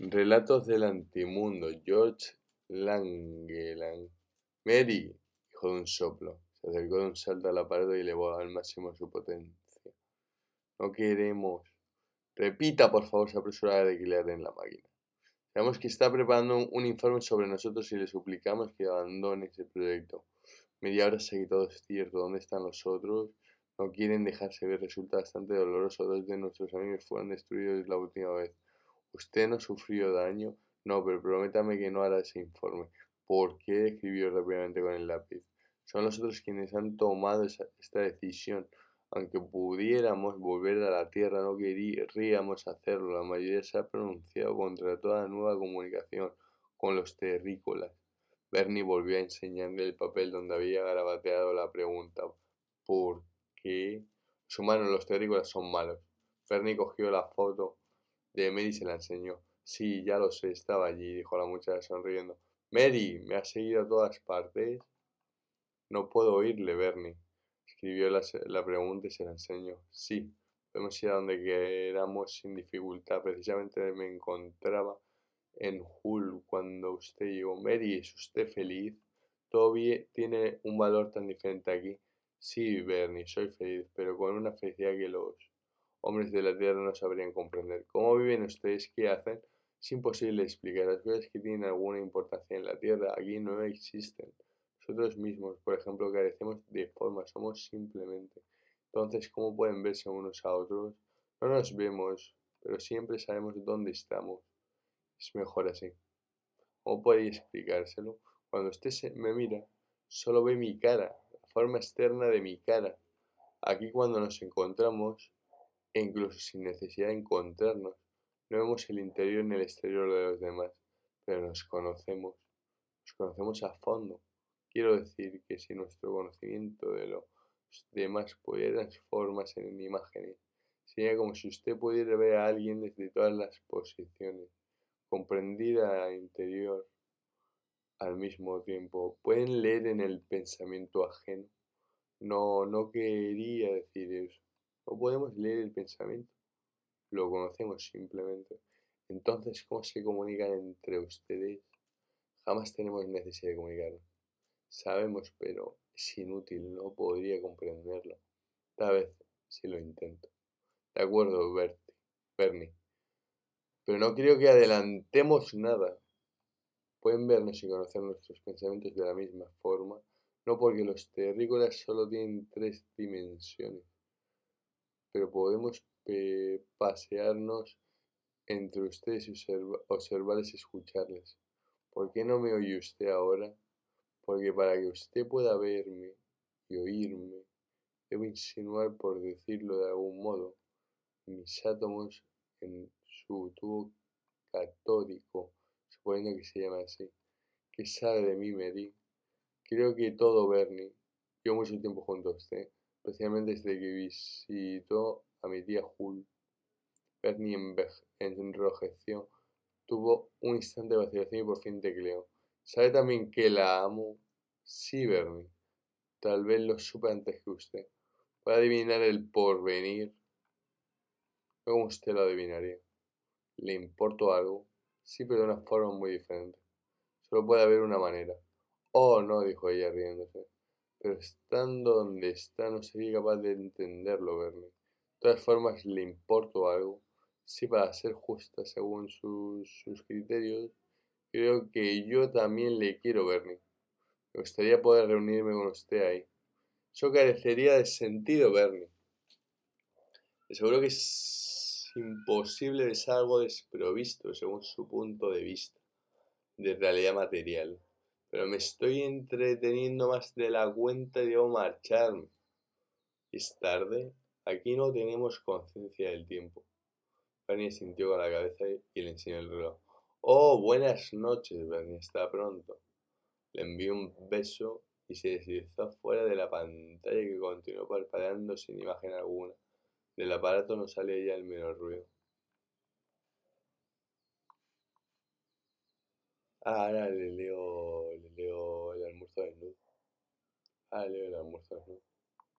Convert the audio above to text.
Relatos del antimundo. George Langeland. Mary, hijo de un soplo, se acercó de un salto a la pared y elevó al máximo su potencia. No queremos. Repita, por favor, se apresuró a declarar en la máquina. Sabemos que está preparando un informe sobre nosotros y le suplicamos que abandone ese proyecto. Media hora que todo es cierto. ¿Dónde están los otros? No quieren dejarse ver. Resulta bastante doloroso. Dos de nuestros amigos fueron destruidos la última vez. ¿Usted no sufrió daño? No, pero prométame que no hará ese informe. ¿Por qué? escribió rápidamente con el lápiz. Son los otros quienes han tomado esta decisión. Aunque pudiéramos volver a la Tierra, no queríamos hacerlo. La mayoría se ha pronunciado contra toda nueva comunicación con los terrícolas. Bernie volvió a enseñarle el papel donde había garabateado la pregunta. ¿Por qué? Los humanos, los terrícolas, son malos. Bernie cogió la foto de Mary se la enseñó. Sí, ya lo sé, estaba allí, dijo la muchacha sonriendo. Mary, ¿me has seguido a todas partes? No puedo oírle, Bernie. Escribió la, la pregunta y se la enseñó. Sí, podemos ir a donde queramos sin dificultad. Precisamente me encontraba en Hull cuando usted llegó. Mary, ¿es usted feliz? Todo tiene un valor tan diferente aquí. Sí, Bernie, soy feliz, pero con una felicidad que los hombres de la tierra no sabrían comprender. ¿Cómo viven ustedes? ¿Qué hacen? Es imposible explicar. Las cosas que tienen alguna importancia en la tierra aquí no existen. Nosotros mismos, por ejemplo, carecemos de forma, somos simplemente. Entonces, ¿cómo pueden verse unos a otros? No nos vemos, pero siempre sabemos dónde estamos. Es mejor así. ¿Cómo puede explicárselo? Cuando usted me mira, solo ve mi cara, la forma externa de mi cara. Aquí cuando nos encontramos, e incluso sin necesidad de encontrarnos. No vemos el interior ni el exterior de los demás, pero nos conocemos, nos conocemos a fondo. Quiero decir que si nuestro conocimiento de los demás pudiera transformarse en imágenes, sería como si usted pudiera ver a alguien desde todas las posiciones, comprendida interior al mismo tiempo. Pueden leer en el pensamiento ajeno. No, no quería decir eso. No podemos leer el pensamiento, lo conocemos simplemente. Entonces, ¿cómo se comunican entre ustedes? Jamás tenemos necesidad de comunicarnos. Sabemos, pero es inútil, no podría comprenderlo. Tal vez si lo intento. De acuerdo, Bernie. Pero no creo que adelantemos nada. Pueden vernos y conocer nuestros pensamientos de la misma forma, no porque los terrícolas solo tienen tres dimensiones pero podemos pasearnos entre ustedes y observarles y escucharles. ¿Por qué no me oye usted ahora? Porque para que usted pueda verme y oírme, debo insinuar, por decirlo de algún modo, mis átomos en su tubo catódico, suponiendo que se llama así. ¿Qué sabe de mí, Mary? Creo que todo, Bernie. Yo mucho tiempo junto a usted especialmente desde que visitó a mi tía Jul. Bernie enrojeció, tuvo un instante de vacilación y por fin tecleó. ¿Sabe también que la amo? Sí, Bernie. Tal vez lo supe antes que usted. ¿Puede adivinar el porvenir? ¿Cómo usted lo adivinaría? ¿Le importo algo? Sí, pero de una forma muy diferente. Solo puede haber una manera. Oh, no, dijo ella riéndose pero estando donde está no sería capaz de entenderlo, Bernie. De todas formas, le importo algo. Sí, para ser justa según sus, sus criterios, creo que yo también le quiero, Bernie. Me gustaría poder reunirme con usted ahí. Yo carecería de sentido, Bernie. Seguro que es imposible ser algo desprovisto según su punto de vista de realidad material pero me estoy entreteniendo más de la cuenta y debo marcharme. Es tarde, aquí no tenemos conciencia del tiempo. Bernie sintió con la cabeza y le enseñó el reloj. Oh, buenas noches, Bernie, está pronto. Le envió un beso y se deslizó fuera de la pantalla que continuó parpadeando sin imagen alguna. Del aparato no salía ya el menor ruido. Ahora le leo, almuerzo desnudo. Ah, leo el almuerzo.